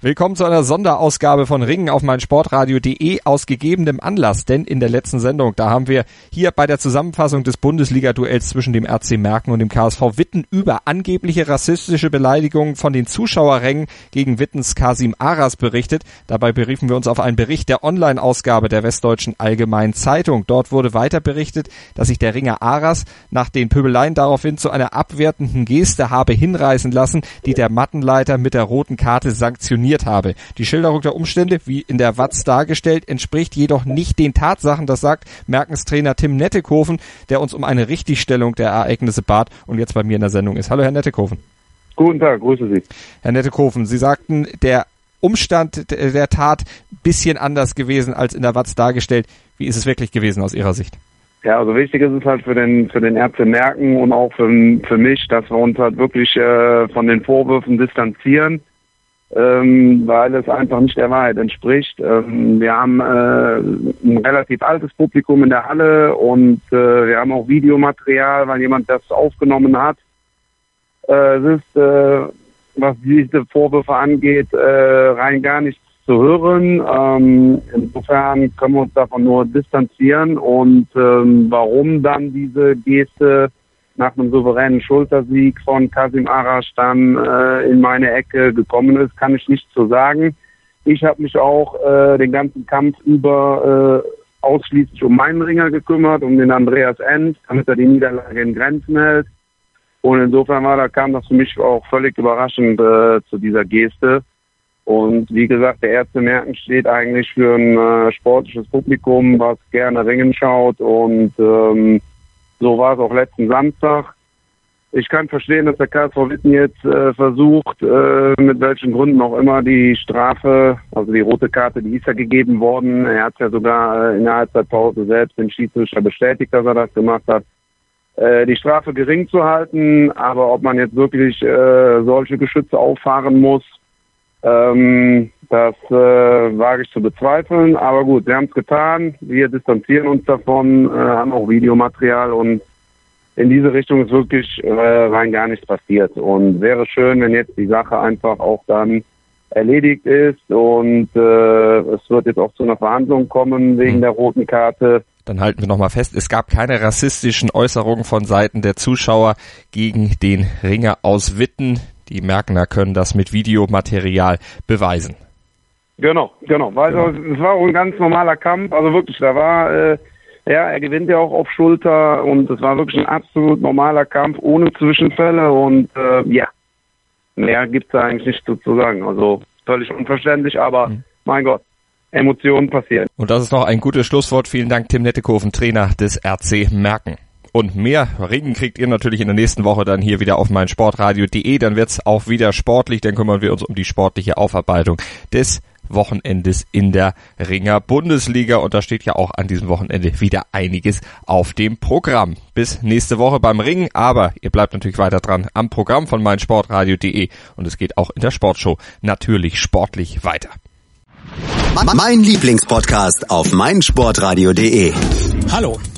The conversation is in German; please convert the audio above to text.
Willkommen zu einer Sonderausgabe von Ringen auf mein Sportradio.de aus gegebenem Anlass, denn in der letzten Sendung, da haben wir hier bei der Zusammenfassung des Bundesliga-Duells zwischen dem RC Merken und dem KSV Witten über angebliche rassistische Beleidigungen von den Zuschauerrängen gegen Wittens Kasim Aras berichtet. Dabei beriefen wir uns auf einen Bericht der Online-Ausgabe der Westdeutschen Allgemeinen Zeitung. Dort wurde weiter berichtet, dass sich der Ringer Aras nach den Pöbeleien daraufhin zu einer abwertenden Geste habe hinreißen lassen, die der Mattenleiter mit der roten Karte sanktioniert trainiert habe. Die Schilderung der Umstände, wie in der Watz dargestellt, entspricht jedoch nicht den Tatsachen, das sagt Merkens Trainer Tim Nettekoven, der uns um eine Richtigstellung der Ereignisse bat und jetzt bei mir in der Sendung ist. Hallo Herr Nettekoven. Guten Tag, grüße Sie. Herr Nettekoven, Sie sagten, der Umstand der Tat bisschen anders gewesen als in der Watz dargestellt. Wie ist es wirklich gewesen aus Ihrer Sicht? Ja, also wichtig ist es halt für den für den Ärzte merken und auch für, für mich, dass wir uns halt wirklich äh, von den Vorwürfen distanzieren ähm, weil es einfach nicht der Wahrheit entspricht. Ähm, wir haben äh, ein relativ altes Publikum in der Halle und äh, wir haben auch Videomaterial, weil jemand das aufgenommen hat. Äh, es ist, äh, was diese Vorwürfe angeht, äh, rein gar nichts zu hören. Ähm, insofern können wir uns davon nur distanzieren und ähm, warum dann diese Geste nach einem souveränen Schultersieg von Kasim Arash dann äh, in meine Ecke gekommen ist, kann ich nicht so sagen. Ich habe mich auch äh, den ganzen Kampf über äh, ausschließlich um meinen Ringer gekümmert, um den Andreas End, damit er die Niederlage in Grenzen hält. Und insofern war da kam das für mich auch völlig überraschend äh, zu dieser Geste. Und wie gesagt, der Ärzte Merken steht eigentlich für ein äh, sportliches Publikum, was gerne Ringen schaut und ähm, so war es auch letzten Samstag. Ich kann verstehen, dass der KSV Witten jetzt äh, versucht, äh, mit welchen Gründen auch immer die Strafe, also die rote Karte, die ist ja gegeben worden. Er hat ja sogar äh, in der Halbzeitpause selbst den Schiedsrichter bestätigt, dass er das gemacht hat, äh, die Strafe gering zu halten. Aber ob man jetzt wirklich äh, solche Geschütze auffahren muss, ähm, das äh, wage ich zu bezweifeln. Aber gut, wir haben es getan. Wir distanzieren uns davon, äh, haben auch Videomaterial und in diese Richtung ist wirklich äh, rein gar nichts passiert. Und wäre schön, wenn jetzt die Sache einfach auch dann erledigt ist und äh, es wird jetzt auch zu einer Verhandlung kommen wegen mhm. der roten Karte. Dann halten wir nochmal fest, es gab keine rassistischen Äußerungen von Seiten der Zuschauer gegen den Ringer aus Witten. Die Merkner können das mit Videomaterial beweisen. Genau, genau. Also genau. es war auch ein ganz normaler Kampf. Also wirklich, da war, äh, ja, er gewinnt ja auch auf Schulter und es war wirklich ein absolut normaler Kampf ohne Zwischenfälle und äh, ja, mehr gibt's da eigentlich nicht zu sagen. Also völlig unverständlich, aber mhm. mein Gott. Emotionen passieren. Und das ist noch ein gutes Schlusswort. Vielen Dank, Tim Nettekoven, Trainer des RC Merken. Und mehr Regen kriegt ihr natürlich in der nächsten Woche dann hier wieder auf mein Sportradio.de. Dann wird's auch wieder sportlich. Dann kümmern wir uns um die sportliche Aufarbeitung des Wochenendes in der Ringer Bundesliga und da steht ja auch an diesem Wochenende wieder einiges auf dem Programm. Bis nächste Woche beim Ringen, aber ihr bleibt natürlich weiter dran am Programm von meinsportradio.de und es geht auch in der Sportshow natürlich sportlich weiter. Mein Lieblingspodcast auf meinsportradio.de. Hallo.